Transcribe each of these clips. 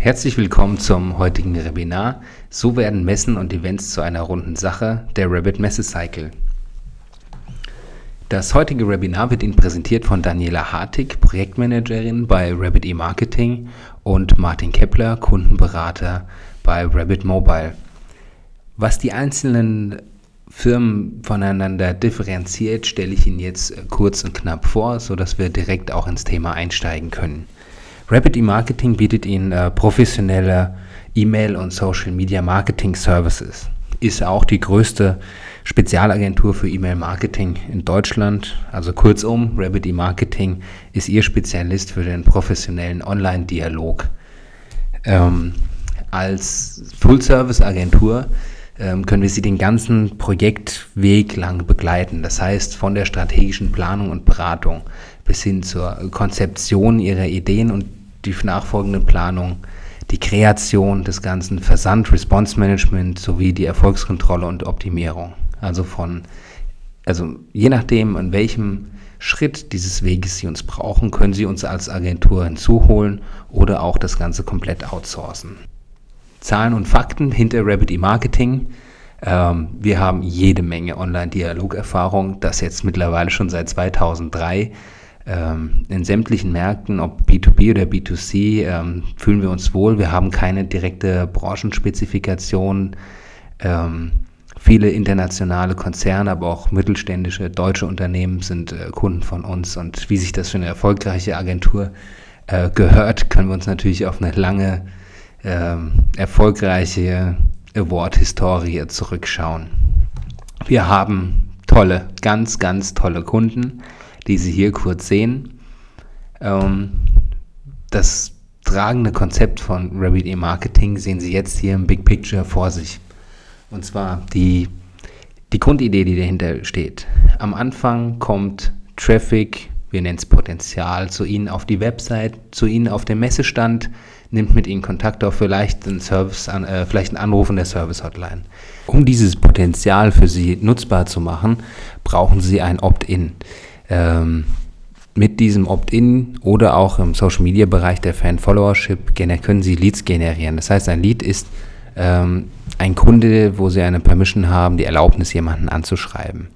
Herzlich willkommen zum heutigen Webinar. So werden Messen und Events zu einer runden Sache, der Rabbit Messe Cycle. Das heutige Webinar wird Ihnen präsentiert von Daniela Hartig, Projektmanagerin bei Rabbit E-Marketing und Martin Kepler, Kundenberater bei Rabbit Mobile. Was die einzelnen Firmen voneinander differenziert, stelle ich Ihnen jetzt kurz und knapp vor, sodass wir direkt auch ins Thema einsteigen können. Rapid E-Marketing bietet Ihnen äh, professionelle E-Mail- und Social Media Marketing Services. Ist auch die größte Spezialagentur für E-Mail-Marketing in Deutschland. Also kurzum, Rabbit E-Marketing ist Ihr Spezialist für den professionellen Online-Dialog. Ähm, als Full-Service-Agentur ähm, können wir Sie den ganzen Projektweg lang begleiten. Das heißt, von der strategischen Planung und Beratung bis hin zur Konzeption Ihrer Ideen und die nachfolgende Planung, die Kreation des ganzen Versand, Response Management sowie die Erfolgskontrolle und Optimierung. Also von, also je nachdem, an welchem Schritt dieses Weges Sie uns brauchen, können Sie uns als Agentur hinzuholen oder auch das Ganze komplett outsourcen. Zahlen und Fakten hinter Rabbit E-Marketing. Ähm, wir haben jede Menge Online-Dialogerfahrung, das jetzt mittlerweile schon seit 2003 ähm, in sämtlichen Märkten, ob B2B oder B2C, ähm, fühlen wir uns wohl. Wir haben keine direkte Branchenspezifikation. Ähm, viele internationale Konzerne, aber auch mittelständische deutsche Unternehmen sind äh, Kunden von uns. Und wie sich das für eine erfolgreiche Agentur äh, gehört, können wir uns natürlich auf eine lange, erfolgreiche Award-Historie zurückschauen. Wir haben tolle, ganz, ganz tolle Kunden die Sie hier kurz sehen. Ähm, das tragende Konzept von Rabbit E-Marketing sehen Sie jetzt hier im Big Picture vor sich. Und zwar die, die Grundidee, die dahinter steht. Am Anfang kommt Traffic, wir nennen es Potenzial, zu Ihnen auf die Website, zu Ihnen auf dem Messestand, nimmt mit Ihnen Kontakt auf, vielleicht einen Service, äh, vielleicht einen Anruf in der Service-Hotline. Um dieses Potenzial für Sie nutzbar zu machen, brauchen Sie ein Opt-in ähm, mit diesem Opt-in oder auch im Social-Media-Bereich der Fan-Followership können Sie Leads generieren. Das heißt, ein Lead ist ähm, ein Kunde, wo Sie eine Permission haben, die Erlaubnis, jemanden anzuschreiben.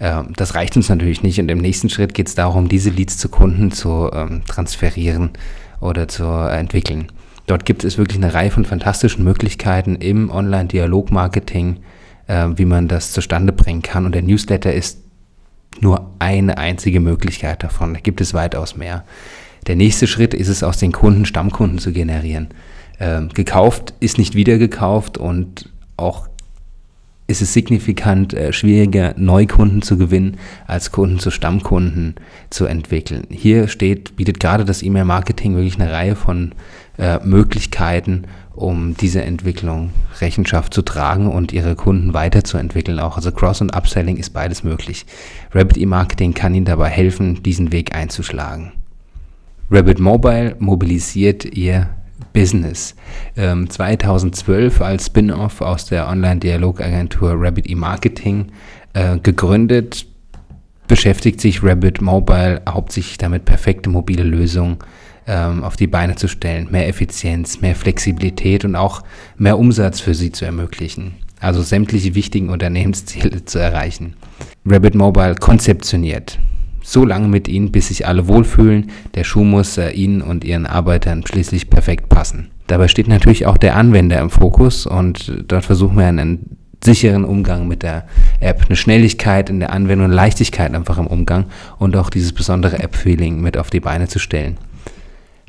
Ähm, das reicht uns natürlich nicht und im nächsten Schritt geht es darum, diese Leads zu Kunden zu ähm, transferieren oder zu entwickeln. Dort gibt es wirklich eine Reihe von fantastischen Möglichkeiten im Online-Dialog-Marketing, äh, wie man das zustande bringen kann. Und der Newsletter ist nur eine einzige Möglichkeit davon. Da gibt es weitaus mehr. Der nächste Schritt ist es, aus den Kunden Stammkunden zu generieren. Ähm, gekauft ist nicht wieder gekauft und auch ist es signifikant äh, schwieriger, Neukunden zu gewinnen, als Kunden zu Stammkunden zu entwickeln. Hier steht, bietet gerade das E-Mail-Marketing wirklich eine Reihe von äh, Möglichkeiten, um diese Entwicklung Rechenschaft zu tragen und ihre Kunden weiterzuentwickeln. Auch also Cross- und Upselling ist beides möglich. Rabbit E-Marketing kann Ihnen dabei helfen, diesen Weg einzuschlagen. Rabbit Mobile mobilisiert ihr Business. Ähm, 2012 als Spin-off aus der Online-Dialogagentur Rabbit E-Marketing äh, gegründet, beschäftigt sich Rabbit Mobile hauptsächlich damit, perfekte mobile Lösungen ähm, auf die Beine zu stellen, mehr Effizienz, mehr Flexibilität und auch mehr Umsatz für sie zu ermöglichen. Also sämtliche wichtigen Unternehmensziele zu erreichen. Rabbit Mobile konzeptioniert. So lange mit ihnen, bis sich alle wohlfühlen. Der Schuh muss äh, ihnen und ihren Arbeitern schließlich perfekt passen. Dabei steht natürlich auch der Anwender im Fokus und dort versuchen wir einen sicheren Umgang mit der App, eine Schnelligkeit in der Anwendung, Leichtigkeit einfach im Umgang und auch dieses besondere App-Feeling mit auf die Beine zu stellen.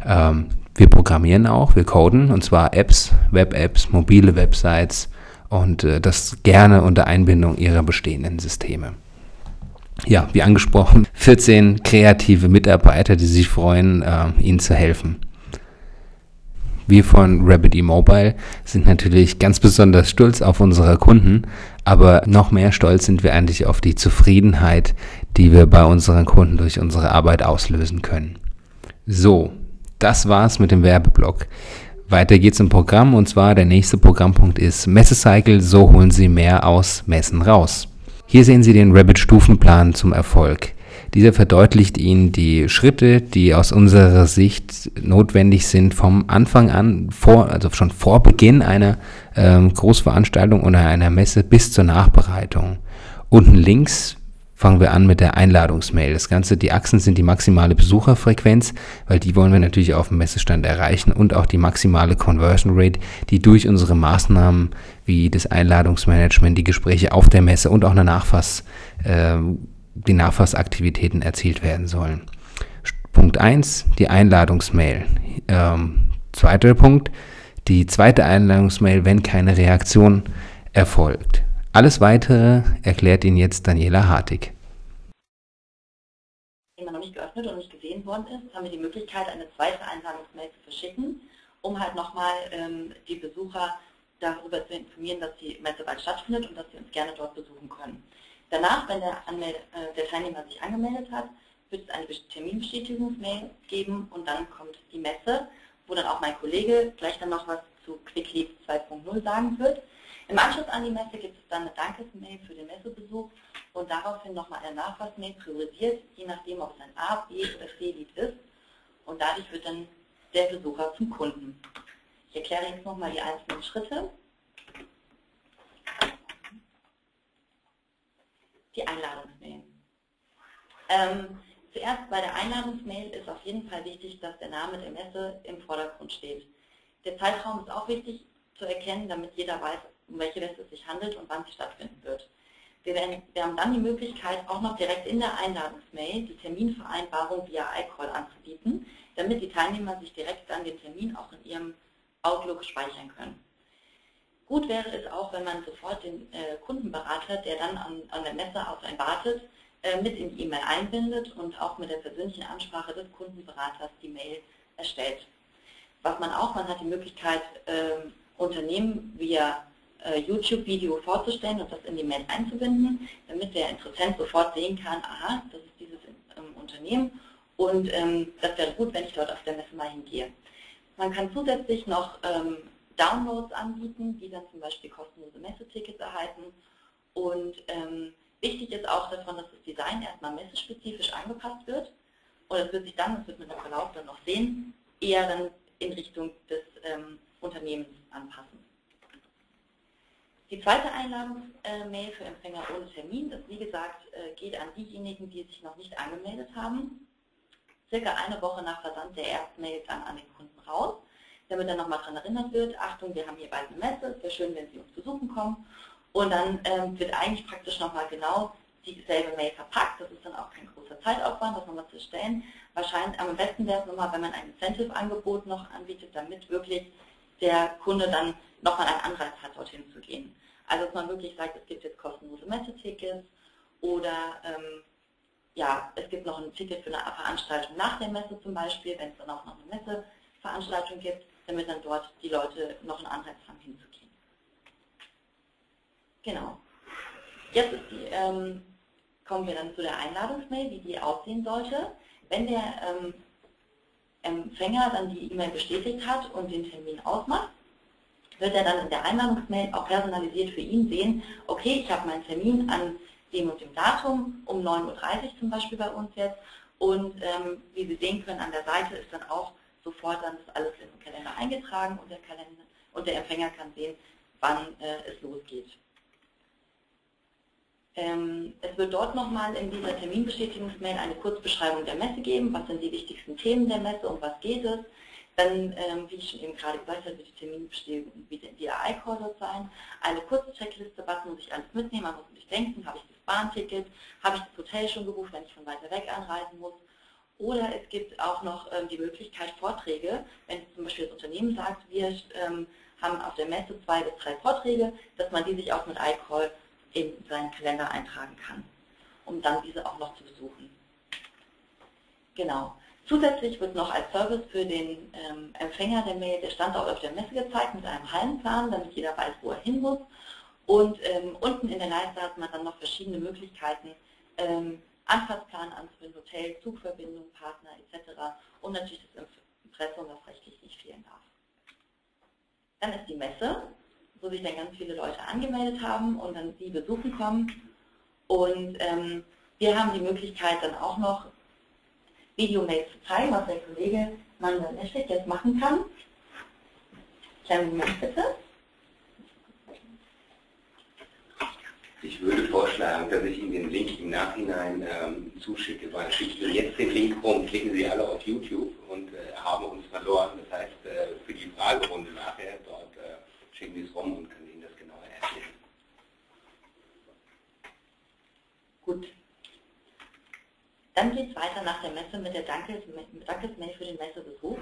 Ähm, wir programmieren auch, wir coden, und zwar Apps, Web-Apps, mobile Websites und äh, das gerne unter Einbindung ihrer bestehenden Systeme. Ja, wie angesprochen, 14 kreative Mitarbeiter, die sich freuen, äh, Ihnen zu helfen. Wir von Rabbit E-Mobile sind natürlich ganz besonders stolz auf unsere Kunden, aber noch mehr stolz sind wir eigentlich auf die Zufriedenheit, die wir bei unseren Kunden durch unsere Arbeit auslösen können. So, das war's mit dem Werbeblock. Weiter geht's im Programm und zwar der nächste Programmpunkt ist Messecycle, so holen Sie mehr aus Messen raus. Hier sehen Sie den Rabbit Stufenplan zum Erfolg. Dieser verdeutlicht Ihnen die Schritte, die aus unserer Sicht notwendig sind vom Anfang an, vor, also schon vor Beginn einer ähm, Großveranstaltung oder einer Messe bis zur Nachbereitung. Unten links fangen wir an mit der Einladungsmail. Das Ganze, die Achsen sind die maximale Besucherfrequenz, weil die wollen wir natürlich auf dem Messestand erreichen und auch die maximale Conversion Rate, die durch unsere Maßnahmen wie das Einladungsmanagement, die Gespräche auf der Messe und auch eine Nachfass, äh, die Nachfassaktivitäten erzielt werden sollen. Punkt 1, die Einladungsmail. Ähm, zweiter Punkt, die zweite Einladungsmail, wenn keine Reaktion erfolgt. Alles Weitere erklärt Ihnen jetzt Daniela Hartig. Wenn man noch nicht geöffnet und nicht gesehen worden ist, haben wir die Möglichkeit, eine zweite Einladungsmail zu verschicken, um halt nochmal ähm, die Besucher darüber zu informieren, dass die Messe bald stattfindet und dass sie uns gerne dort besuchen können. Danach, wenn der, Anmeld äh, der Teilnehmer sich angemeldet hat, wird es eine Terminbestätigungsmail geben und dann kommt die Messe, wo dann auch mein Kollege gleich dann noch was zu QuickLeap 2.0 sagen wird. Im Anschluss an die Messe gibt es dann eine Dankesmail für den Messebesuch und daraufhin nochmal eine Nachweismail priorisiert, je nachdem, ob es ein A, B oder C-Lied ist. Und dadurch wird dann der Besucher zum Kunden. Ich erkläre jetzt nochmal die einzelnen Schritte. Die Einladungsmail. Ähm, zuerst bei der Einladungsmail ist auf jeden Fall wichtig, dass der Name der Messe im Vordergrund steht. Der Zeitraum ist auch wichtig zu erkennen, damit jeder weiß, um welche Messe es sich handelt und wann sie stattfinden wird. Wir, werden, wir, haben dann die Möglichkeit, auch noch direkt in der Einladungsmail die Terminvereinbarung via iCall anzubieten, damit die Teilnehmer sich direkt dann den Termin auch in ihrem Outlook speichern können. Gut wäre es auch, wenn man sofort den äh, Kundenberater, der dann an, an, der Messe auf einen wartet, äh, mit in die E-Mail einbindet und auch mit der persönlichen Ansprache des Kundenberaters die Mail erstellt. Was man auch, man hat die Möglichkeit, äh, Unternehmen via YouTube-Video vorzustellen und das in die Mail einzubinden, damit der Interessent sofort sehen kann, aha, das ist dieses ähm, Unternehmen und ähm, das wäre gut, wenn ich dort auf der Messe mal hingehe. Man kann zusätzlich noch ähm, Downloads anbieten, die dann zum Beispiel kostenlose Messetickets erhalten und ähm, wichtig ist auch davon, dass das Design erstmal messespezifisch angepasst wird und es wird sich dann, das wird man im Verlauf dann noch sehen, eher dann in Richtung des ähm, Unternehmens anpassen. Die zweite Einladungsmail für Empfänger ohne Termin, das wie gesagt äh, geht an diejenigen, die sich noch nicht angemeldet haben. Circa eine Woche nach Versand der Erstmail dann an den Kunden raus, damit er nochmal daran erinnert wird, Achtung, wir haben hier bald eine Messe, es wäre schön, wenn Sie uns besuchen kommen. Und dann ähm, wird eigentlich praktisch nochmal genau dieselbe Mail verpackt. Das ist dann auch kein großer Zeitaufwand, das nochmal zu stellen. Wahrscheinlich am besten wäre es nochmal, wenn man ein Incentive-Angebot noch anbietet, damit wirklich der Kunde dann nochmal einen Anreiz hat, dorthin zu gehen. Also dass man wirklich sagt, es gibt jetzt kostenlose Messetickets oder ähm, ja, es gibt noch ein Ticket für eine Veranstaltung nach der Messe zum Beispiel, wenn es dann auch noch eine Messeveranstaltung gibt, damit dann dort die Leute noch einen Anreiz haben, hinzugehen. Genau. Jetzt die, ähm, kommen wir dann zu der Einladungsmail, wie die aussehen sollte. Wenn der ähm, Empfänger dann die E-Mail bestätigt hat und den Termin ausmacht, wird er dann in der Einladungsmail auch personalisiert für ihn sehen, okay, ich habe meinen Termin an dem und dem Datum, um 9.30 Uhr zum Beispiel bei uns jetzt und ähm, wie Sie sehen können, an der Seite ist dann auch sofort dann das alles in den Kalender eingetragen und der, Kalender, und der Empfänger kann sehen, wann äh, es losgeht. Ähm, es wird dort nochmal in dieser Terminbestätigungsmail eine Kurzbeschreibung der Messe geben, was sind die wichtigsten Themen der Messe, um was geht es. Dann, ähm, wie ich schon eben gerade gesagt habe, wird die der AI-Call sein. Eine kurze Checkliste, was muss ich alles mitnehmen, man muss sich denken, habe ich das Bahnticket, habe ich das Hotel schon gebucht, wenn ich von weiter weg anreisen muss. Oder es gibt auch noch ähm, die Möglichkeit, Vorträge, wenn zum Beispiel das Unternehmen sagt, wir haben auf der Messe zwei bis drei Vorträge, dass man die sich auch mit iCall in seinen Kalender eintragen kann, um dann diese auch noch zu besuchen. Genau. Zusätzlich wird noch als Service für den ähm, Empfänger der Mail der Standort auf der Messe gezeigt mit einem Hallenplan, damit jeder weiß, wo er hin muss. Und ähm, unten in der Leiste hat man dann noch verschiedene Möglichkeiten, ähm, Anfahrtsplan anzubinden, Hotel, Zugverbindung, Partner etc. Und natürlich das Impressum, was rechtlich nicht fehlen darf. Dann ist die Messe wo sich dann ganz viele Leute angemeldet haben und dann sie besuchen kommen. Und ähm, Wir haben die Möglichkeit dann auch noch Videomails zu zeigen, was der Kollege Manuel Eschlik jetzt machen kann. Kleinen Moment bitte. Ich würde vorschlagen, dass ich Ihnen den Link im Nachhinein ähm, zuschicke, weil schicken Sie jetzt den Link rum, klicken Sie alle auf YouTube und äh, haben uns verloren. Das heißt, äh, für die Fragerunde nachher, dort äh, schicken Sie es rum und können Ihnen das genauer erklären. Gut. Dann geht es weiter nach der Messe mit der Dankesmail für den Messebesuch.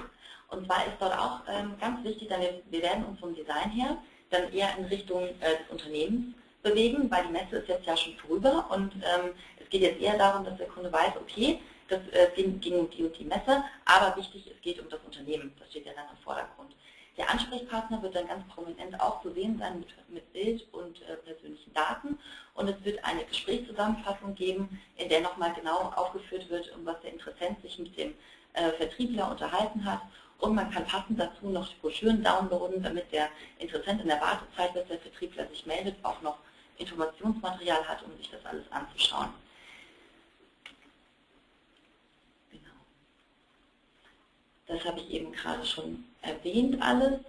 Und zwar ist dort auch ähm, ganz wichtig, denn wir, wir, werden uns vom Design her dann eher in Richtung äh, des Unternehmens bewegen, weil die Messe ist jetzt ja schon vorüber und ähm, es geht jetzt eher darum, dass der Kunde weiß, okay, das äh, ging um die und die Messe, aber wichtig, es geht um das Unternehmen, das steht ja dann im Vordergrund. Der Ansprechpartner wird dann ganz prominent auch zu sehen sein mit, mit Bild und äh, persönlichen Daten und es wird eine Gesprächszusammenfassung geben, in der nochmal genau aufgeführt wird, um was der Interessent sich mit dem äh, Vertriebler unterhalten hat und man kann passend dazu noch die Broschüren downloaden, damit der Interessent in der Wartezeit, bis der Vertriebler sich meldet, auch noch Informationsmaterial hat, um sich das alles anzuschauen. Habe ich eben gerade schon erwähnt alles.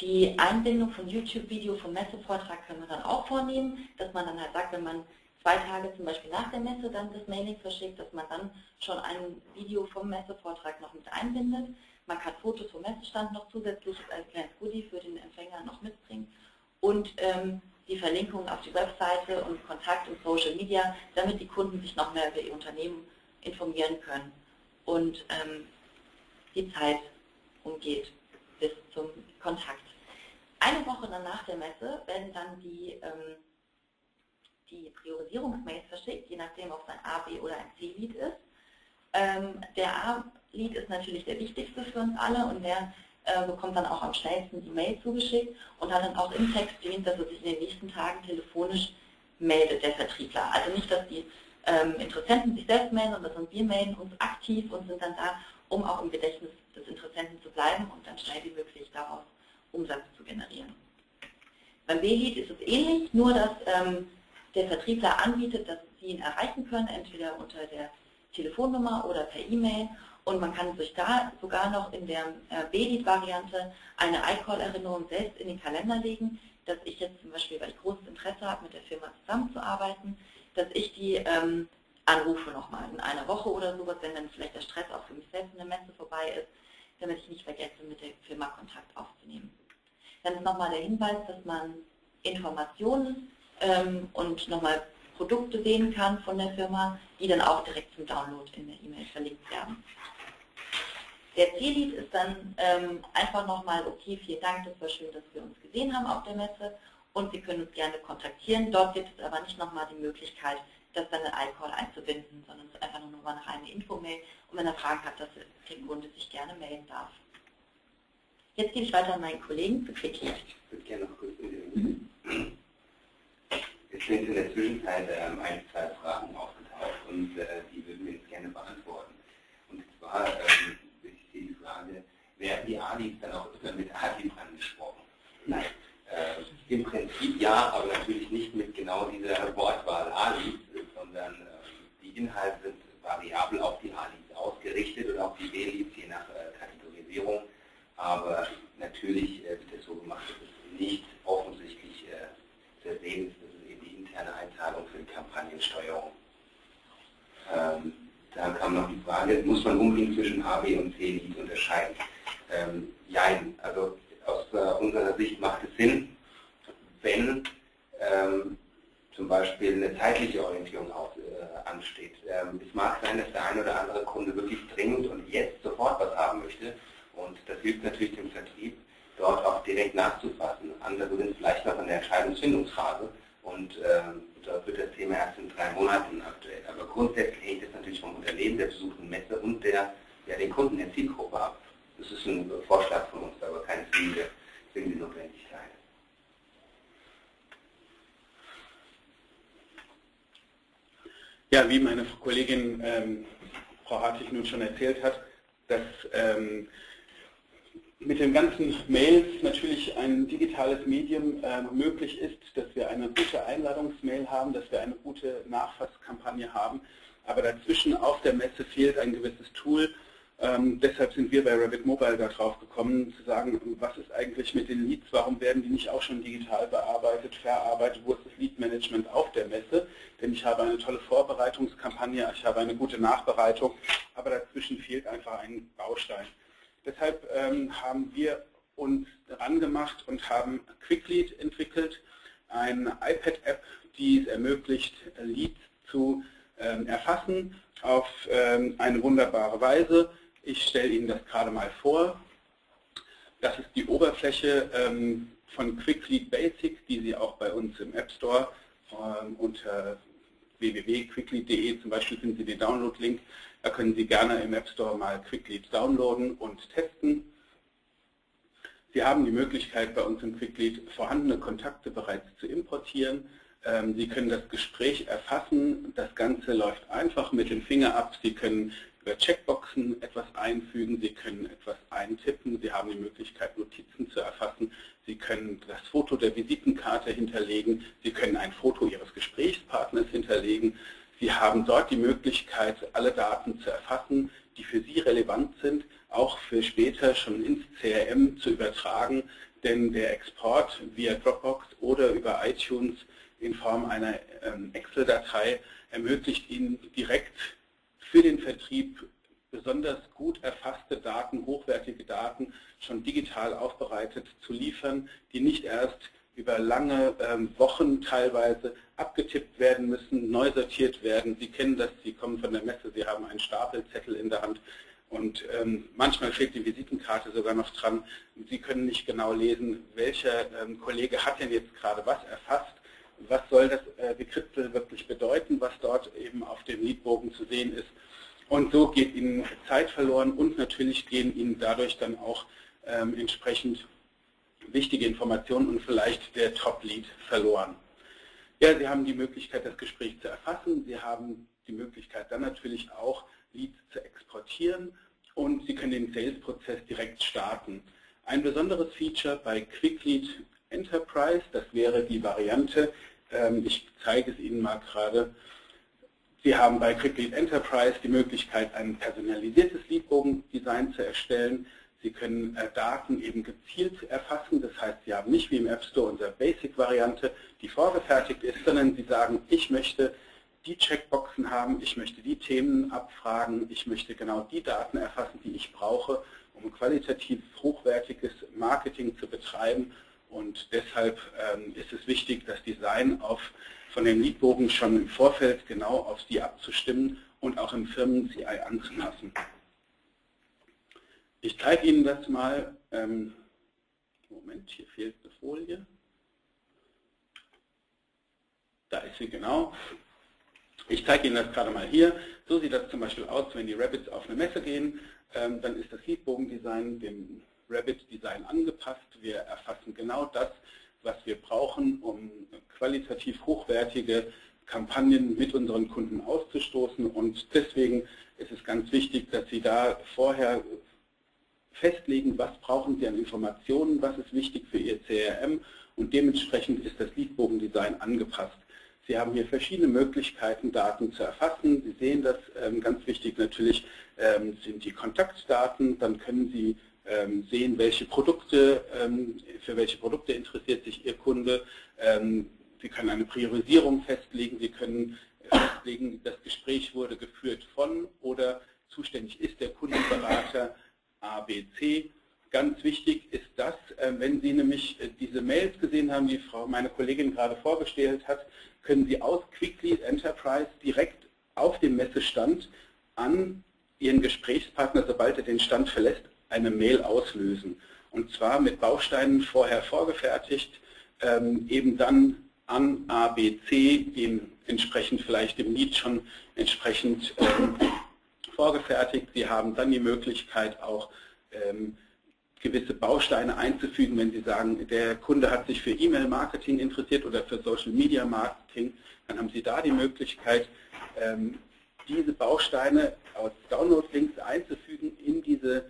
Die Einbindung von YouTube-Video vom Messevortrag können wir dann auch vornehmen, dass man dann halt sagt, wenn man zwei Tage zum Beispiel nach der Messe dann das Mailing verschickt, dass man dann schon ein Video vom Messevortrag noch mit einbindet. Man kann Fotos vom Messestand noch zusätzlich als kleines Goodie für den Empfänger noch mitbringen. Und ähm, die Verlinkung auf die Webseite und Kontakt und Social Media, damit die Kunden sich noch mehr über ihr Unternehmen informieren können und ähm, die Zeit umgeht bis zum Kontakt. Eine Woche nach der Messe werden dann die, ähm, die Priorisierungsmails verschickt, je nachdem, ob es ein A, B oder ein C-Lead ist. Ähm, der A-Lead ist natürlich der wichtigste für uns alle und der äh, bekommt dann auch am schnellsten die Mail zugeschickt und hat dann auch im Text stehen, dass er sich in den nächsten Tagen telefonisch meldet, der Vertriebler. Also nicht, dass die ähm, Interessenten sich selbst melden, sondern wir melden uns aktiv und sind dann da, um auch im Gedächtnis des Interessenten zu bleiben und dann schnell wie möglich daraus Umsatz zu generieren. Beim B-Lead ist es ähnlich, nur dass ähm, der Vertriebler anbietet, dass Sie ihn erreichen können, entweder unter der Telefonnummer oder per E-Mail und man kann sich da sogar noch in der äh, B-Lead-Variante eine iCall-Erinnerung selbst in den Kalender legen, dass ich jetzt zum Beispiel, weil ich großes Interesse habe, mit der Firma zusammenzuarbeiten, dass ich die ähm, anrufe nochmal in einer Woche oder sowas, wenn dann vielleicht der Stress auch für mich selbst in der Messe vorbei ist, damit ich nicht vergesse, mit der Firma Kontakt aufzunehmen. Dann ist nochmal der Hinweis, dass man Informationen ähm, und nochmal Produkte sehen kann von der Firma, die dann auch direkt zum Download in der E-Mail verlinkt werden. Der Ziellied ist dann ähm, einfach nochmal, okay, vielen Dank, das war schön, dass wir uns gesehen haben auf der Messe und Sie können uns gerne kontaktieren. Dort gibt es aber nicht nochmal die Möglichkeit, das dann in iCall einzubinden, sondern es ist einfach nur eine reine Info-Mail und wenn er Fragen hat, dass der Kunde sich gerne melden darf. Jetzt gebe ich weiter an meinen Kollegen zu QuickLead. Ich würde gerne noch kurz mhm. Es sind in der Zwischenzeit ähm, ein, zwei Fragen aufgetaucht und äh, die würden wir jetzt gerne beantworten. Und zwar ähm, die Frage, werden die Alis dann auch öfter mit Adib angesprochen? Nein. Äh, Im Prinzip ja, aber natürlich nicht mit genau dieser Wortwahl äh, die Inhalte sind variabel auf die Alis ausgerichtet und auf die B-Leads je nach äh, Kategorisierung. Aber natürlich äh, wird es so gemacht, dass es nicht offensichtlich äh, zu sehen ist, dass es eben die interne Einzahlung für die Kampagnensteuerung. Ähm, da kam noch die Frage, muss man unbedingt zwischen A, B und C-Lead unterscheiden? Ähm, nein, also aus äh, unserer Sicht macht es Sinn, wenn ähm, zum Beispiel eine zeitliche Orientierung aus, äh, ansteht. Ähm, es mag sein, dass der ein oder andere Kunde wirklich dringend und jetzt sofort was haben möchte und das hilft natürlich dem Vertrieb, dort auch direkt nachzufassen. Andere sind vielleicht noch in der Entscheidungsfindungsphase und ähm, da wird das Thema erst in drei Monaten aktuell. Aber grundsätzlich hängt es natürlich vom Unternehmen, der besuchten Messe und der, ja, den Kunden der Zielgruppe ab. Das ist ein Vorschlag von uns, aber keine zwingende, zwingende Notwendigkeit. Ja, wie meine Kollegin ähm, Frau Hartig nun schon erzählt hat, dass ähm, mit den ganzen Mails natürlich ein digitales Medium äh, möglich ist, dass wir eine gute Einladungsmail haben, dass wir eine gute Nachfasskampagne haben. Aber dazwischen auf der Messe fehlt ein gewisses Tool. Ähm, deshalb sind wir bei Rabbit Mobile darauf gekommen, zu sagen, was ist eigentlich mit den Leads, warum werden die nicht auch schon digital bearbeitet, verarbeitet, wo ist das Lead-Management auf der Messe? Denn ich habe eine tolle Vorbereitungskampagne, ich habe eine gute Nachbereitung, aber dazwischen fehlt einfach ein Baustein. Deshalb ähm, haben wir uns daran gemacht und haben QuickLead entwickelt, eine iPad-App, die es ermöglicht, Leads zu ähm, erfassen auf ähm, eine wunderbare Weise. Ich stelle Ihnen das gerade mal vor. Das ist die Oberfläche ähm, von QuickLead Basic, die Sie auch bei uns im App Store unter www.quicklead.de zum Beispiel finden Sie den Download-Link. Da können Sie gerne im App Store mal QuickLead downloaden und testen. Sie haben die Möglichkeit, bei uns im QuickLead vorhandene Kontakte bereits zu importieren. Ähm, Sie können das Gespräch erfassen. Das Ganze läuft einfach mit dem Finger ab. Sie können über Checkboxen etwas einfügen, Sie können etwas eintippen, Sie haben die Möglichkeit, Notizen zu erfassen, Sie können das Foto der Visitenkarte hinterlegen, Sie können ein Foto Ihres Gesprächspartners hinterlegen, Sie haben dort die Möglichkeit, alle Daten zu erfassen, die für Sie relevant sind, auch für später schon ins CRM zu übertragen, denn der Export via Dropbox oder über iTunes in Form einer ähm, Excel-Datei ermöglicht Ihnen direkt für den Vertrieb besonders gut erfasste Daten, hochwertige Daten schon digital aufbereitet zu liefern, die nicht erst über lange ähm, Wochen teilweise abgetippt werden müssen, neu sortiert werden. Sie kennen das, Sie kommen von der Messe, Sie haben einen Stapelzettel in der Hand und ähm, manchmal fehlt die Visitenkarte sogar noch dran. Sie können nicht genau lesen, welcher ähm, Kollege hat denn jetzt gerade was erfasst, was soll das äh, Gekritzel wirklich bedeuten, was dort eben auf dem Liedbogen zu sehen ist. Und so geht Ihnen Zeit verloren und natürlich gehen Ihnen dadurch dann auch ähm, entsprechend wichtige Informationen und vielleicht der Top-Lead verloren. Ja, Sie haben die Möglichkeit, das Gespräch zu erfassen. Sie haben die Möglichkeit, dann natürlich auch Leads zu exportieren und Sie können den Sales-Prozess direkt starten. Ein besonderes Feature bei QuickLead Enterprise, das wäre die Variante, ähm, ich zeige es Ihnen mal gerade, Sie haben bei QuickLead Enterprise die Möglichkeit, ein personalisiertes Leadbogen-Design zu erstellen. Sie können äh, Daten eben gezielt erfassen, das heißt, Sie haben nicht wie im App Store unsere Basic-Variante, die vorgefertigt ist, sondern Sie sagen, ich möchte die Checkboxen haben, ich möchte die Themen abfragen, ich möchte genau die Daten erfassen, die ich brauche, um qualitativ hochwertiges Marketing zu betreiben. Und deshalb ähm, ist es wichtig, das Design auf von den Leadbogen schon im Vorfeld genau auf sie abzustimmen und auch im Firmen-CI anzupassen. Ich zeige Ihnen das mal. Ähm, Moment, hier fehlt eine Folie. Da ist sie genau. Ich zeige Ihnen das gerade mal hier. So sieht das zum Beispiel aus, wenn die Rabbits auf eine Messe gehen. Ähm, dann ist das Leadbogen-Design dem Rabbit-Design angepasst. Wir erfassen genau das, was wir brauchen, um qualitativ hochwertige Kampagnen mit unseren Kunden auszustoßen. Und deswegen ist es ganz wichtig, dass Sie da vorher festlegen, was brauchen Sie an Informationen, was ist wichtig für Ihr CRM und dementsprechend ist das Leadbogendesign angepasst. Sie haben hier verschiedene Möglichkeiten, Daten zu erfassen. Sie sehen das, ähm, ganz wichtig natürlich ähm, sind die Kontaktdaten, dann können Sie ähm, sehen, welche Produkte, für welche Produkte interessiert sich Ihr Kunde. Sie können eine Priorisierung festlegen, Sie können festlegen, das Gespräch wurde geführt von oder zuständig ist der Kundenberater ABC. Ganz wichtig ist das, wenn Sie nämlich äh, diese Mails gesehen haben, die Frau, meine Kollegin gerade vorgestellt hat, können Sie aus QuickLead Enterprise direkt auf dem Messestand an Ihren Gesprächspartner, sobald er den Stand verlässt, eine Mail auslösen. Und zwar mit Bausteinen vorher vorgefertigt, ähm, eben dann an A, B, C, dem entsprechend vielleicht dem Lied schon entsprechend ähm, vorgefertigt. Sie haben dann die Möglichkeit auch ähm, gewisse Bausteine einzufügen, wenn Sie sagen, der Kunde hat sich für E-Mail-Marketing interessiert oder für Social-Media-Marketing, dann haben Sie da die Möglichkeit, ähm, diese Bausteine aus Download-Links einzufügen in diese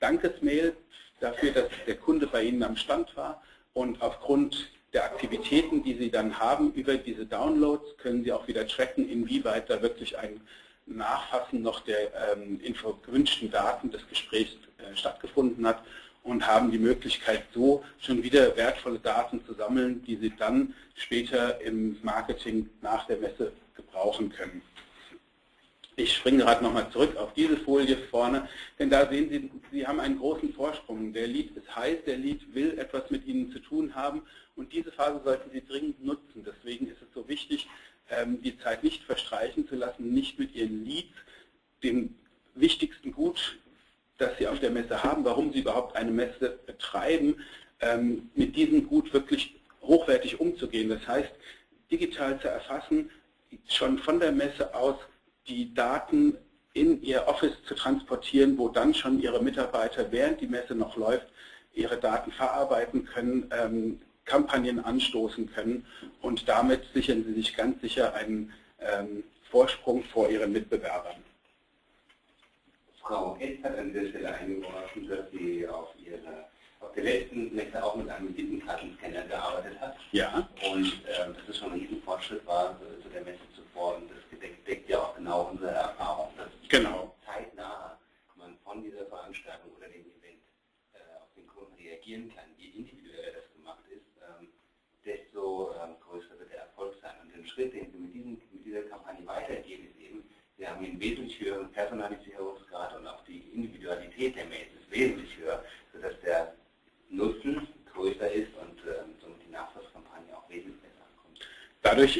Dankesmail dafür, dass der Kunde bei Ihnen am Stand war und aufgrund der Aktivitäten, die Sie dann haben über diese Downloads, können Sie auch wieder tracken, inwieweit da wirklich ein Nachfassen noch der ähm, gewünschten Daten des Gesprächs äh, stattgefunden hat und haben die Möglichkeit, so schon wieder wertvolle Daten zu sammeln, die Sie dann später im Marketing nach der Messe gebrauchen können. Ich springe gerade nochmal zurück auf diese Folie vorne, denn da sehen Sie, Sie haben einen großen Vorsprung. Der Lead ist heiß, der Lead will etwas mit Ihnen zu tun haben und diese Phase sollten Sie dringend nutzen. Deswegen ist es so wichtig, die Zeit nicht verstreichen zu lassen, nicht mit Ihren Leads, dem wichtigsten Gut, das Sie auf der Messe haben, warum Sie überhaupt eine Messe betreiben, ähm, mit diesem Gut wirklich hochwertig umzugehen. Das heißt, digital zu erfassen, schon von der Messe aus die Daten in Ihr Office zu transportieren, wo dann schon Ihre Mitarbeiter, während die Messe noch läuft, ihre Daten verarbeiten können, ähm, Kampagnen anstoßen können und damit sichern Sie sich ganz sicher einen ähm, Vorsprung vor Ihren Mitbewerbern. Frau Hess hat an dieser Stelle eingeworfen, dass sie auf, ihre, auf der letzten Messe auch mit einem Visitenkartenscanner gearbeitet hat. Ja. Und äh, dass es schon ein Riesenfortschritt war äh, zu der Messe zuvor. Und das deckt, deckt ja auch genau unsere Erfahrung, dass genau. zeitnah man von dieser Veranstaltung oder dem Event äh, auf den Kunden reagieren kann, je individueller das gemacht ist, ähm, desto ähm, größer wird der Erfolg sein. Und den Schritt, den Sie mit, diesen, mit dieser Kampagne weitergehen, ist eben, Sie haben einen wesentlich höheren Personalisierungsgrad und auch die Individualität der Mails ist wesentlich höher, sodass der Nutzen größer ist und ähm, somit die Nachwuchskampagne auch wesentlich besser ankommt. Dadurch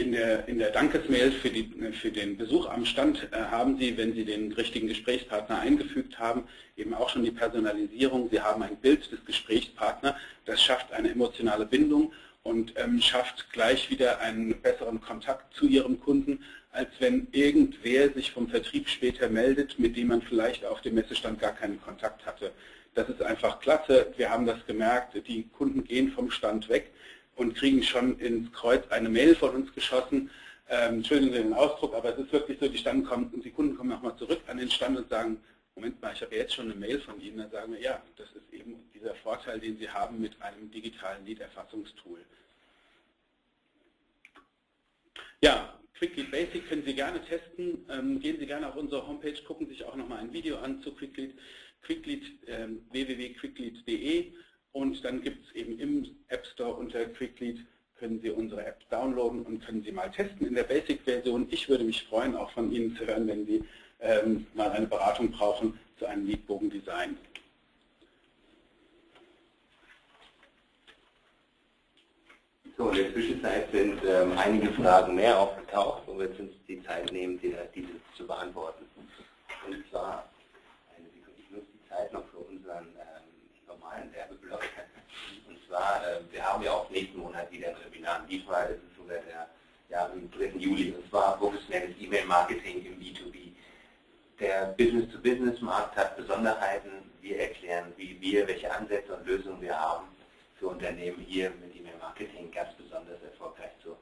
in der, Dankesmail für, die, für den Besuch am Stand äh, haben Sie, wenn Sie den richtigen Gesprächspartner eingefügt haben, eben auch schon die Personalisierung. Sie haben ein Bild des Gesprächspartners, das schafft eine emotionale Bindung und ähm, schafft gleich wieder einen besseren Kontakt zu Ihrem Kunden, als wenn irgendwer sich vom Vertrieb später meldet, mit dem man vielleicht auf dem Messestand gar keinen Kontakt hatte. Das ist einfach klasse. Wir haben das gemerkt, die Kunden gehen vom Stand weg und kriegen schon ins Kreuz eine Mail von uns geschossen. Ähm, Entschuldigen Sie den Ausdruck, aber es ist wirklich so, die, Stand kommen, die Kunden kommen nochmal zurück an den Stand und sagen, Moment mal, ich habe jetzt schon eine Mail von Ihnen. Dann sagen wir, ja, das ist eben dieser Vorteil, den Sie haben mit einem digitalen Lead-Erfassungstool. Ja, QuickLead Basic können Sie gerne testen. Ähm, gehen Sie gerne auf unsere Homepage, gucken sich auch nochmal ein Video an zu QuickLead. QuickLead ähm, www.quicklead.de und dann gibt es eben im App Store unter QuickLead können Sie unsere App downloaden und können sie mal testen in der Basic-Version. Ich würde mich freuen, auch von Ihnen zu hören, wenn Sie ähm, mal eine Beratung brauchen zu einem Leadbogen-Design. So, in der Zwischenzeit sind ähm, einige Fragen mehr aufgetaucht, wo wir uns die Zeit nehmen, die, diese zu beantworten. Und zwar, ich nutze die Zeit noch normalen Werbeblock. Und zwar, äh, wir haben ja auch nächsten Monat wieder ein Webinar. Diesmal ist es sogar der ja, am 3. Juli. Und zwar professionelles E-Mail-Marketing im B2B. Der Business-to-Business-Markt hat Besonderheiten. Wir erklären, wie wir, welche Ansätze und Lösungen wir haben für Unternehmen hier mit E-Mail-Marketing ganz besonders erfolgreich zu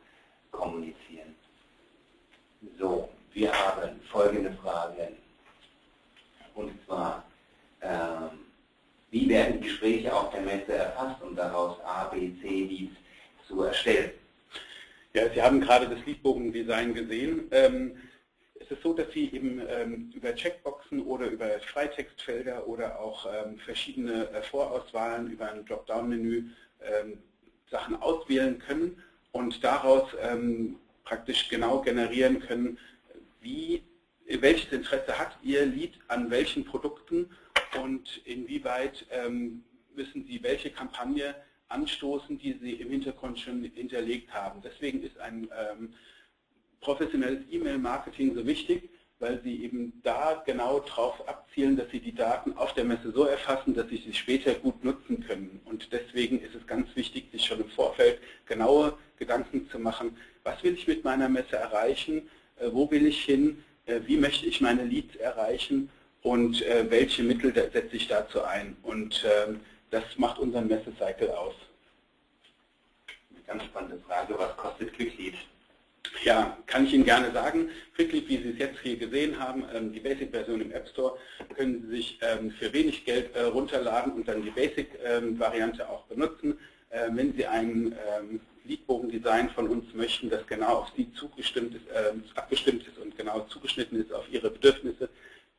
kommunizieren. So, wir haben folgende Fragen. Und zwar, ähm, wie werden die Gespräche auf der Messe erfasst, um daraus A, B, C Leads zu erstellen? Ja, Sie haben gerade das Leadbogen-Design gesehen. Ähm, es ist so, dass Sie eben ähm, über Checkboxen oder über Freitextfelder oder auch ähm, verschiedene äh, Vorauswahlen über ein Dropdown-Menü ähm, Sachen auswählen können und daraus ähm, praktisch genau generieren können, wie, welches Interesse hat Ihr Lead an welchen Produkten und inwieweit ähm, müssen Sie welche Kampagne anstoßen, die Sie im Hintergrund schon hinterlegt haben. Deswegen ist ein ähm, professionelles E-Mail-Marketing so wichtig, weil Sie eben da genau darauf abzielen, dass Sie die Daten auf der Messe so erfassen, dass Sie sie später gut nutzen können. Und deswegen ist es ganz wichtig, sich schon im Vorfeld genaue Gedanken zu machen, was will ich mit meiner Messe erreichen, äh, wo will ich hin, äh, wie möchte ich meine Leads erreichen und äh, welche Mittel setze ich dazu ein. Und ähm, das macht unseren Messecycle aus. Eine ganz spannende Frage, was kostet QuickLead? Ja, kann ich Ihnen gerne sagen. Quickly, wie Sie es jetzt hier gesehen haben, ähm, die Basic-Version im App Store können Sie sich ähm, für wenig Geld äh, runterladen und dann die Basic-Variante auch benutzen. Ähm, wenn Sie ein Leadbogen-Design von uns möchten, das genau auf Sie zugestimmt ist, abgestimmt ist und genau zugeschnitten ist auf Ihre Bedürfnisse,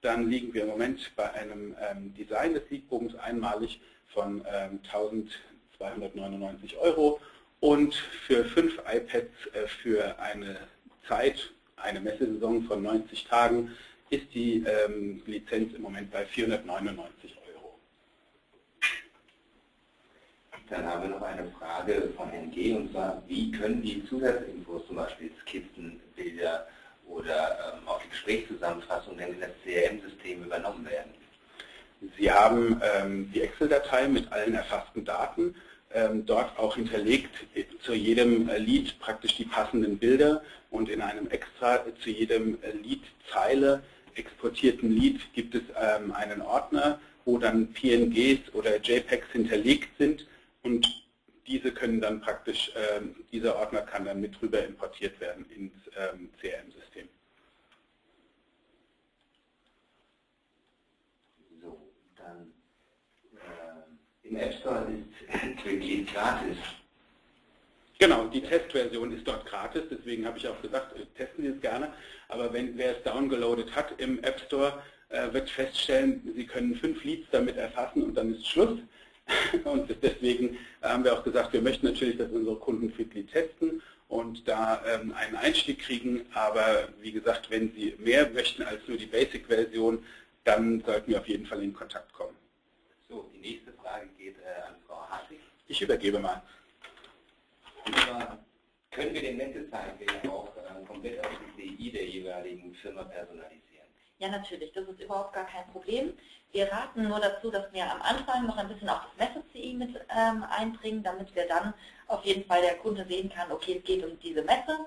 dann liegen wir im Moment bei einem Design des Leadbogens einmalig von 1299 Euro und für fünf iPads äh, für eine Zeit, eine Messesaison von 90 Tagen, ist die ähm, Lizenz im Moment bei 499 Euro. Dann haben wir noch eine Frage von NG und zwar, wie können die Zusatzinfos, zum Beispiel Skizzen, Bilder oder ähm, auch die Gesprächszusammenfassung denn in das CRM-System übernommen werden? Sie haben ähm, die Excel-Datei mit allen erfassten Daten ähm, dort auch hinterlegt zu jedem äh, Lied praktisch die passenden Bilder und in einem extra zu jedem äh, Liedzeile exportierten Lied gibt es ähm, einen Ordner, wo dann PNGs oder JPEGs hinterlegt sind und diese können dann praktisch, ähm, dieser Ordner kann dann mit rüber importiert werden ins CRM-System. Im App Store ist Quickly gratis. Genau, die Testversion ist dort gratis, deswegen habe ich auch gesagt, äh, testen Sie es gerne. Aber wenn wer es downgeloadet hat im App Store, äh, wird feststellen, Sie können fünf Leads damit erfassen und dann ist Schluss. Und deswegen haben wir auch gesagt, wir möchten natürlich, dass unsere Kunden Quickly testen und da ähm, einen Einstieg kriegen. Aber wie gesagt, wenn Sie mehr möchten als nur die Basic-Version, dann sollten wir auf jeden Fall in Kontakt kommen. So, die nächste Frage geht äh, an Frau Hartig. Ich übergebe mal. Können wir den Netzezeichen auch äh, komplett auf die CI der jeweiligen Firma personalisieren? Ja, natürlich, das ist überhaupt gar kein Problem. Wir raten nur dazu, dass wir am Anfang noch ein bisschen auch das Messe-CI mit ähm, einbringen, damit wir dann auf jeden Fall der Kunde sehen kann, okay, es geht um diese Messe.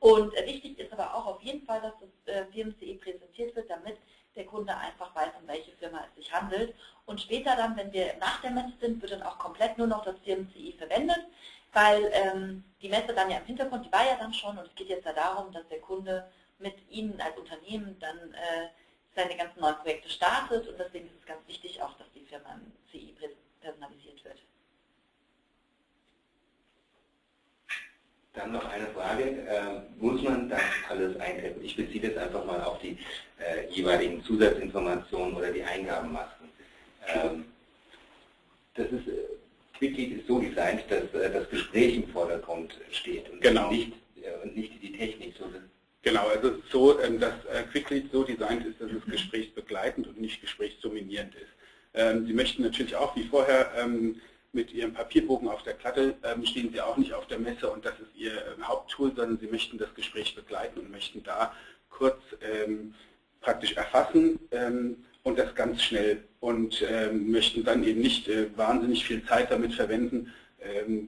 Und äh, wichtig ist aber auch auf jeden Fall, dass das äh, Firmen-CI präsentiert wird, damit der Kunde einfach weiß, um welche Firma es sich handelt. Und später dann, wenn wir nach der Messe sind, wird dann auch komplett nur noch das Firmen-CI verwendet, weil ähm, die Messe dann ja im Hintergrund, die war ja dann schon und es geht jetzt ja darum, dass der Kunde mit Ihnen als Unternehmen dann äh, seine ganzen neuen Projekte startet und deswegen ist es ganz wichtig auch, dass die Firma im CI personalisiert wird. Dann noch eine Frage, äh, muss man das alles eintippen? Ich beziehe das einfach mal auf die äh, jeweiligen Zusatzinformationen oder die Eingabenmasken. Ähm, das ist, äh, Quicklead ist so designt, dass äh, das Gespräch im Vordergrund steht und genau. nicht, äh, und nicht die Technik. So genau, also so, ähm, dass äh, Quicklead so designt ist, dass es gesprächsbegleitend und nicht gesprächsdominierend ist. Ähm, Sie möchten natürlich auch wie vorher ähm, mit Ihrem Papierbogen auf der Platte stehen Sie auch nicht auf der Messe und das ist Ihr Haupttool, sondern Sie möchten das Gespräch begleiten und möchten da kurz praktisch erfassen und das ganz schnell und möchten dann eben nicht äh, wahnsinnig viel Zeit damit verwenden,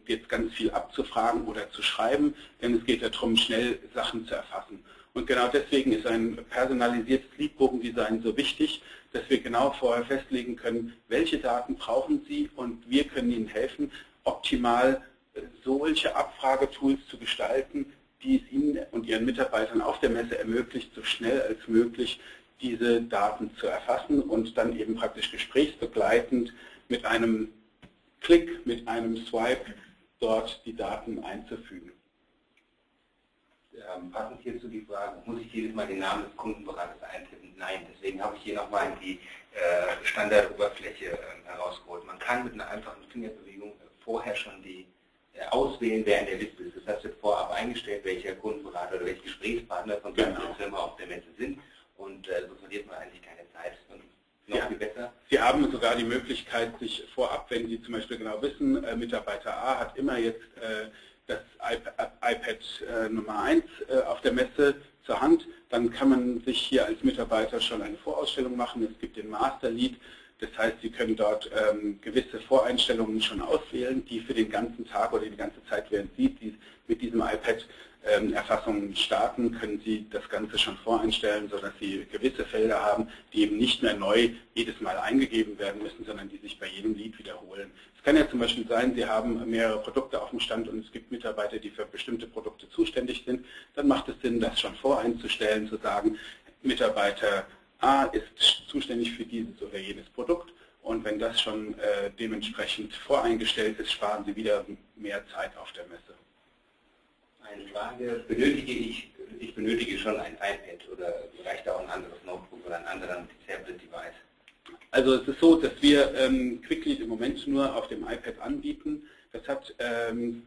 jetzt ganz viel abzufragen oder zu schreiben, denn es geht darum, schnell Sachen zu erfassen. Und genau deswegen ist ein personalisiertes Leadbogendesign so wichtig, dass wir genau vorher festlegen können, welche Daten brauchen Sie und wir können Ihnen helfen, optimal äh, solche Abfragetools zu gestalten, die es Ihnen und Ihren Mitarbeitern auf der Messe ermöglicht, so schnell als möglich diese Daten zu erfassen und dann eben praktisch gesprächsbegleitend mit einem Klick, mit einem Swipe dort die Daten einzufügen. Ähm, passend hierzu die Frage, muss ich jedes Mal den Namen des Kundenberaters eintippen? Nein, deswegen habe ich hier nochmal die äh, Standardoberfläche äh, herausgeholt. Man kann mit einer einfachen Fingerbewegung vorher schon die äh, auswählen, wer in der Liste ist. Das heißt, wird vorab eingestellt, welcher Kundenberater oder welche Gesprächspartner von genau. der Firma auf der Messe sind und äh, so verliert man eigentlich keine Zeit. Und ja. viel besser. Sie haben sogar die Möglichkeit, sich vorab, wenn Sie zum Beispiel genau wissen, äh, Mitarbeiter A hat immer jetzt äh, das iPad, iPad äh, Nummer 1 äh, auf der Messe zur Hand, dann kann man sich hier als Mitarbeiter schon eine Vorausstellung machen. Es gibt den Master Lead, Das heißt, Sie können dort ähm, gewisse Voreinstellungen schon auswählen, die für den ganzen Tag oder die ganze Zeit, während Sie mit diesem iPad ähm, Erfassungen starten, können Sie das Ganze schon voreinstellen, sodass Sie gewisse Felder haben, die eben nicht mehr neu jedes Mal eingegeben werden müssen, sondern die sich bei jedem Lied wiederholen. Es kann ja zum Beispiel sein, Sie haben mehrere Produkte auf dem Stand und es gibt Mitarbeiter, die für bestimmte Produkte zuständig sind. Dann macht es Sinn, das schon voreinzustellen, zu sagen, Mitarbeiter A ist zuständig für dieses oder jenes Produkt und wenn das schon äh, dementsprechend voreingestellt ist, sparen Sie wieder mehr Zeit auf der Messe. Eine Frage, benötige ich, ich benötige schon ein iPad oder reicht da auch ein anderes Notebook oder ein anderes Tablet-Device? Also es ist so, dass wir ähm, Quicklead im Moment nur auf dem iPad anbieten. Das hat ähm,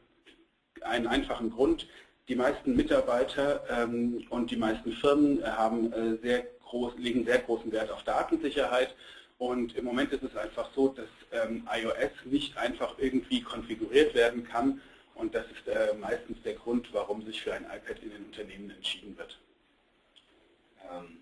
einen einfachen Grund. Die meisten Mitarbeiter ähm, und die meisten Firmen haben äh, sehr groß, legen sehr großen Wert auf Datensicherheit. Und im Moment ist es einfach so, dass ähm, iOS nicht einfach irgendwie konfiguriert werden kann, und das ist äh, meistens der Grund, warum sich für ein iPad in den Unternehmen entschieden wird. Ähm,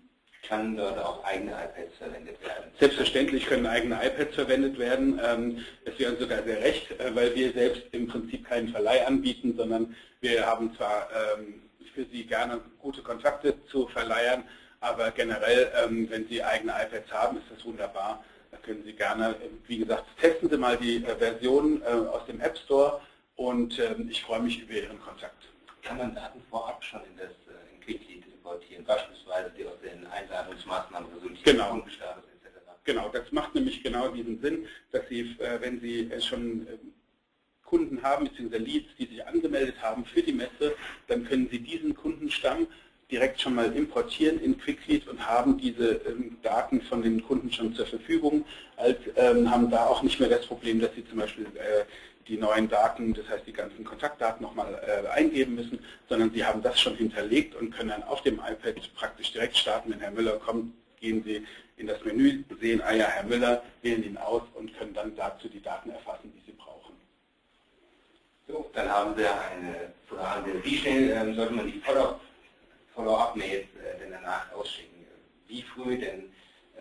kann dort auch eigene iPads verwendet werden? Selbstverständlich können eigene iPads verwendet werden. Ähm, es wäre sogar sehr recht, äh, weil wir selbst im Prinzip keinen Verleih anbieten, sondern wir haben zwar ähm, für Sie gerne gute Kontakte zu Verleihern, aber generell, ähm, wenn Sie eigene iPads haben, ist das wunderbar. Da können Sie gerne, wie gesagt, testen Sie mal die äh, Version äh, aus dem App Store und ähm, ich freue mich über Ihren Kontakt. Kann man Daten vorab schon in das äh, in Quicklead importieren, beispielsweise die aus den Einladungsmaßnahmen resultieren, genau. etc.? Genau, das macht nämlich genau diesen Sinn, dass Sie, äh, wenn Sie schon ähm, Kunden haben, beziehungsweise Leads, die sich angemeldet haben für die Messe, dann können Sie diesen Kundenstamm direkt schon mal importieren in Quicklead und haben diese ähm, Daten von den Kunden schon zur Verfügung, als, ähm, haben da auch nicht mehr das Problem, dass sie zum Beispiel äh, die neuen Daten, das heißt die ganzen Kontaktdaten nochmal äh, eingeben müssen, sondern Sie haben das schon hinterlegt und können dann auf dem iPad praktisch direkt starten. Wenn Herr Müller kommt, gehen Sie in das Menü, sehen, ah ja, Herr Müller, wählen ihn aus und können dann dazu die Daten erfassen, die Sie brauchen. So, dann haben wir eine Frage, wie schnell ähm, sollte man die Follow-up-Mails äh, denn danach ausschicken? Wie früh denn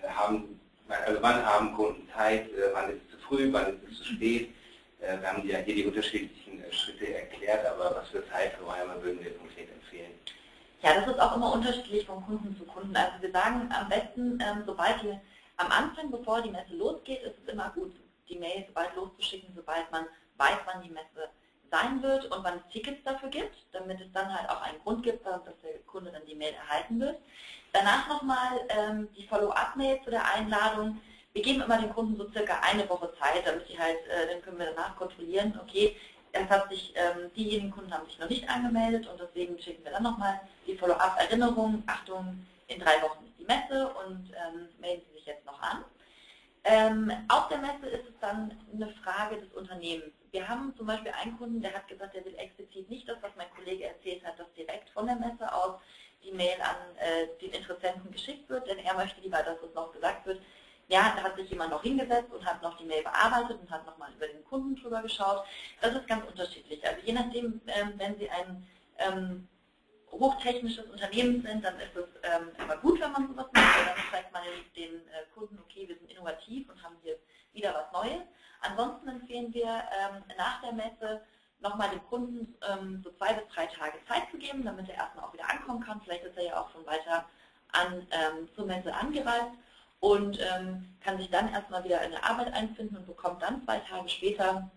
äh, haben, also wann haben Kunden Zeit, äh, wann ist es zu früh, wann ist es zu spät? Wir haben ja hier die unterschiedlichen Schritte erklärt, aber was für Zeiträume würden wir konkret empfehlen? Ja, das ist auch immer unterschiedlich von Kunden zu Kunden. Also wir sagen am besten, ähm, sobald wir am Anfang, bevor die Messe losgeht, ist es immer gut, die Mail sobald loszuschicken, sobald man weiß, wann die Messe sein wird und wann es Tickets dafür gibt, damit es dann halt auch einen Grund gibt, dass der Kunde dann die Mail erhalten wird. Danach nochmal ähm, die Follow-up-Mail zu der Einladung wir geben immer den Kunden so circa eine Woche Zeit, damit sie halt, äh, dann können wir danach kontrollieren, okay, es hat sich, ähm, diejenigen Kunden haben sich noch nicht angemeldet und deswegen schicken wir dann nochmal die Follow-up-Erinnerung, Achtung, in drei Wochen ist die Messe und ähm, melden Sie sich jetzt noch an. Ähm, auf der Messe ist es dann eine Frage des Unternehmens. Wir haben zum Beispiel einen Kunden, der hat gesagt, der will explizit nicht das, was mein Kollege erzählt hat, dass direkt von der Messe aus die Mail an äh, den Interessenten geschickt wird, denn er möchte lieber, dass es noch gesagt wird, ja, da hat sich jemand noch hingesetzt und hat noch die Mail bearbeitet und hat nochmal über den Kunden drüber geschaut. Das ist ganz unterschiedlich. Also je nachdem, ähm, wenn Sie ein ähm, hochtechnisches Unternehmen sind, dann ist es ähm, immer gut, wenn man sowas macht, weil dann zeigt man den äh, Kunden, okay, wir sind innovativ und haben hier wieder was Neues. Ansonsten empfehlen wir ähm, nach der Messe nochmal dem Kunden ähm, so zwei bis drei Tage Zeit zu geben, damit er erstmal auch wieder ankommen kann. Vielleicht ist er ja auch schon weiter an, ähm, zur Messe angereist und ähm, kann sich dann erstmal wieder in der Arbeit einfinden und bekommt dann zwei Tage später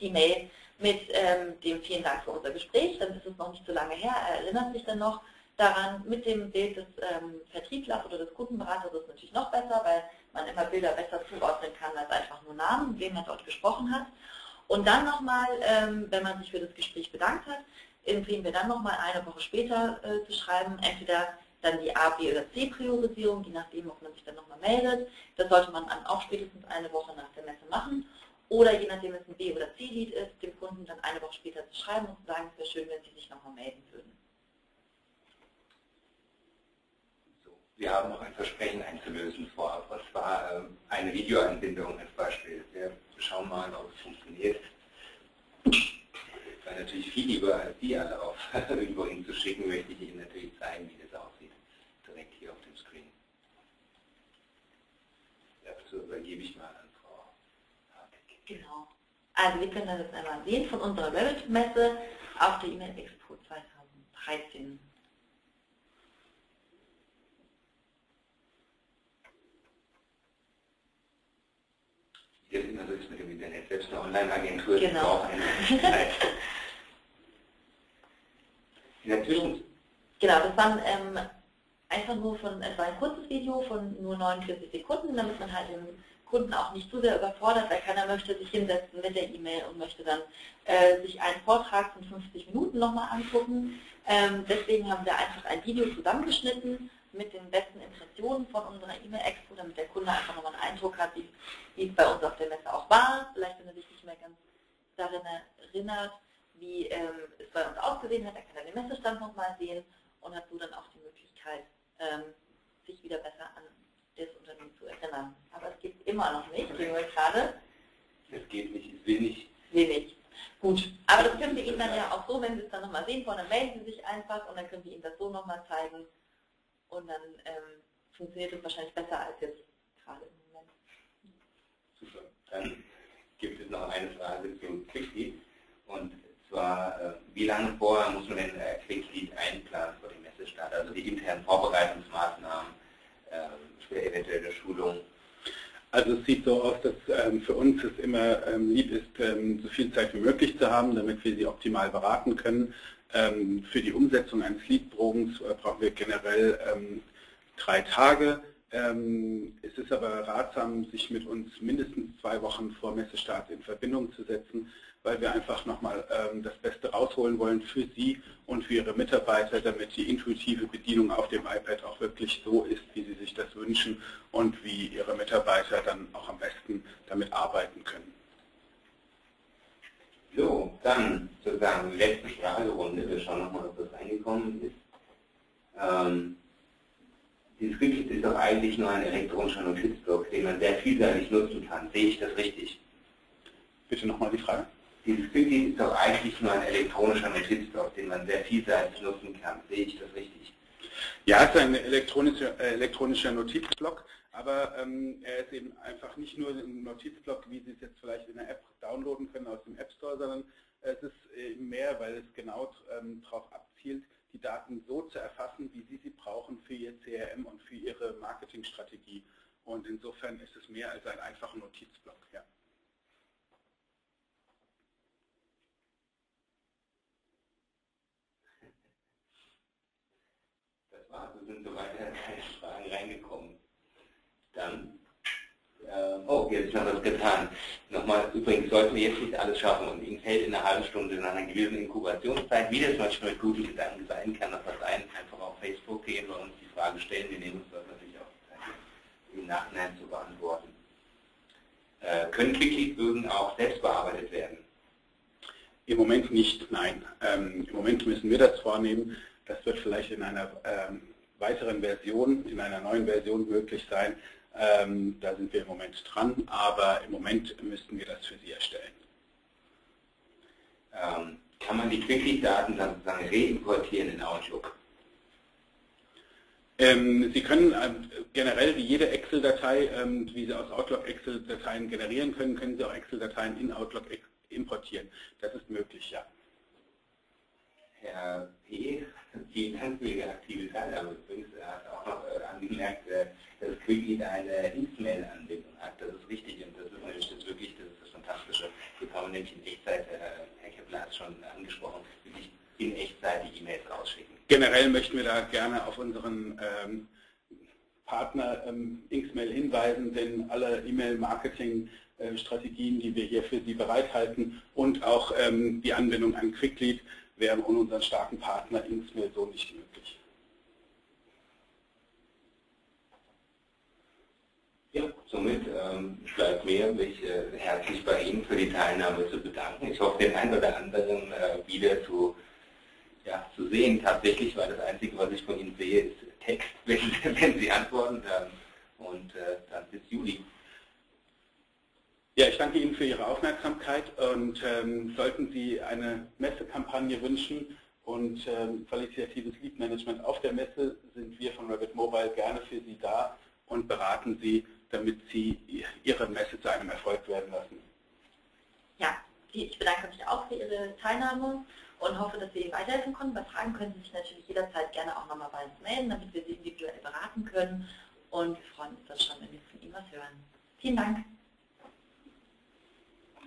die Mail mit ähm, dem vielen Dank für unser Gespräch, dann ist es noch nicht so lange her, er erinnert sich dann noch daran, mit dem Bild des ähm, Vertrieblers oder des Kundenberaters ist es natürlich noch besser, weil man immer Bilder besser zuordnen kann als einfach nur Namen, wem man dort gesprochen hat. Und dann nochmal, ähm, wenn man sich für das Gespräch bedankt hat, empfehlen wir dann nochmal eine Woche später äh, zu schreiben, entweder dann die A, B oder C Priorisierung, je nachdem, ob man sich dann nochmal meldet. Das sollte man dann auch spätestens eine Woche nach der Messe machen. Oder je nachdem, es ein B- oder C-Lied ist, dem Kunden dann eine Woche später zu schreiben und zu sagen, es wäre schön, wenn Sie sich nochmal melden würden. Wir haben noch ein Versprechen einzulösen vorab. Was war ähm, eine Videoanbindung als Beispiel? Wir schauen mal, ob es funktioniert. War natürlich viel lieber, als die alle auf irgendwo hinzuschicken, möchte ich Ihnen natürlich zeigen, wie das aussieht direkt hier auf dem Screen. Dazu übergebe ich mal an. Genau. Also wir können das jetzt einmal sehen von unserer Revit-Messe auf der E-Mail Expo 2013. Jetzt immer so ist mit dem Internet, selbst eine Online-Agentur genau. eine. In der Zwischen Genau, das war ähm, einfach nur von, es war ein kurzes Video von nur 49 Sekunden, damit man halt den Kunden auch nicht zu sehr überfordert, weil keiner möchte sich hinsetzen mit der E-Mail und möchte dann äh, sich einen Vortrag von 50 Minuten nochmal angucken. Ähm, deswegen haben wir einfach ein Video zusammengeschnitten mit den besten Impressionen von unserer E-Mail-Expo, damit der Kunde einfach nochmal einen Eindruck hat, wie, es bei uns auf der Messe auch war. Vielleicht, wenn er sich nicht mehr ganz darin erinnert, wie ähm, es bei uns ausgesehen hat, er kann den Messestand nochmal sehen und hat so dann auch die Möglichkeit, ähm, sich wieder besser an das Unternehmen zu erinnern. Aber es geht immer noch nicht, sehen wir gerade. Es geht nicht, will nicht. Wenig. Gut, aber das können wir Ihnen dann ja auch so, wenn Sie es dann nochmal sehen wollen, dann melden Sie sich einfach und dann können wir Ihnen das so nochmal zeigen und dann ähm, funktioniert es wahrscheinlich besser als jetzt gerade im Moment. Super. Dann gibt es noch eine Frage zum Quicklead und zwar, äh, wie lange vorher muss man denn äh, Quicklead einplanen vor dem Messestart, also die internen Vorbereitungsmaßnahmen, äh, für eventuelle Schulung? Also es sieht so aus, dass ähm, für uns es immer ähm, lieb ist, ähm, so viel Zeit wie möglich zu haben, damit wir sie optimal beraten können. Ähm, für die Umsetzung eines Leadbogens äh, brauchen wir generell ähm, drei Tage. Ähm, es ist aber ratsam, sich mit uns mindestens zwei Wochen vor Messestart in Verbindung zu setzen, weil wir einfach nochmal ähm, das Beste rausholen wollen für Sie und für Ihre Mitarbeiter, damit die intuitive Bedienung auf dem iPad auch wirklich so ist, wie Sie sich das wünschen und wie Ihre Mitarbeiter dann auch am besten damit arbeiten können. So, dann sozusagen die letzte Fragerunde. Wir schauen nochmal, ob das reingekommen ist. Ähm, dieses Quicklit ist doch eigentlich nur ein elektronischer Notizblock, den man sehr vielseitig nutzen kann. Sehe ich das richtig? Bitte nochmal die Frage. Dieses Quicklit ist doch eigentlich nur ein elektronischer Notizblock, den man sehr vielseitig nutzen kann. Sehe ich das richtig? Ja, es ist ein elektronischer, äh, elektronischer Notizblock, aber ähm, er ist eben einfach nicht nur ein Notizblock, wie Sie es jetzt vielleicht in der App downloaden können aus dem App Store, sondern es ist eben mehr, weil es genau ähm, darauf abzielt, die Daten so zu erfassen, wie Sie sie brauchen für Ihr CRM und für Ihre Marketingstrategie. Und insofern ist es mehr als ein einfacher Notizblock. Ja. Das war's, es sind soweit keine Fragen reingekommen. Dann, äh, oh, jetzt ist noch was getan. Nochmal, übrigens sollten wir jetzt nicht alles schaffen und Ihnen fällt in einer halben Stunde nach einer gewissen Inkubationszeit, wie das manchmal mit guten Gedanken sein kann, noch was ein, einfach auf Facebook gehen und uns die Frage stellen. Wir nehmen uns das natürlich auch Zeit, im Nachhinein zu beantworten. Äh, können Quicklead-Bögen auch selbst bearbeitet werden? Im Moment nicht, nein. Ähm, Im Moment müssen wir das vornehmen. Das wird vielleicht in einer ähm, weiteren Version, in einer neuen Version möglich sein. Ähm, da sind wir im Moment dran, aber im Moment müssten wir das für Sie erstellen. Ähm, kann man die Quicklead-Daten dann sozusagen reimportieren in Outlook? Sie können generell wie jede Excel-Datei, wie Sie aus Outlook Excel-Dateien generieren können, können Sie auch Excel-Dateien in Outlook importieren. Das ist möglich, ja. Herr P., vielen Dank für Ihre aktive Teilnahme. Übrigens, er hat auch noch äh, angemerkt, äh, dass Quicklead eine X-Mail-Anbindung hat. Das ist richtig und das ist natürlich das wirklich, das ist das Fantastische. Hier kann nämlich in Echtzeit, äh, Herr Kepler hat es schon angesprochen, wirklich in Echtzeit die E-Mails rausschicken. Generell möchten wir da gerne auf unseren ähm, Partner ähm, Xmail hinweisen, denn alle E-Mail-Marketing-Strategien, die wir hier für Sie bereithalten und auch ähm, die Anbindung an Quicklead wären ohne unseren starken Partner Xmail so nicht möglich. Ja, somit ähm, bleibt mir, mich äh, herzlich bei Ihnen für die Teilnahme zu bedanken. Ich hoffe, den einen oder anderen äh, wieder zu, ja, zu sehen tatsächlich, weil das Einzige, was ich von Ihnen sehe, ist Text, wenn, wenn Sie antworten. Ähm, und äh, dann bis Juli. Ja, ich danke Ihnen für Ihre Aufmerksamkeit und ähm, sollten Sie eine Messekampagne wünschen und ähm, qualitatives Lead Management auf der Messe, sind wir von Rabbit Mobile gerne für Sie da und beraten Sie, damit Sie Ihre Messe zu einem Erfolg werden lassen. Ja, ich bedanke mich auch für Ihre Teilnahme und hoffe, dass wir Ihnen weiterhelfen konnten. Bei Fragen können Sie sich natürlich jederzeit gerne auch nochmal bei uns melden, damit wir Sie individuell beraten können. Und wir freuen uns dann schon, wenn wir von Ihnen was hören. Vielen Dank.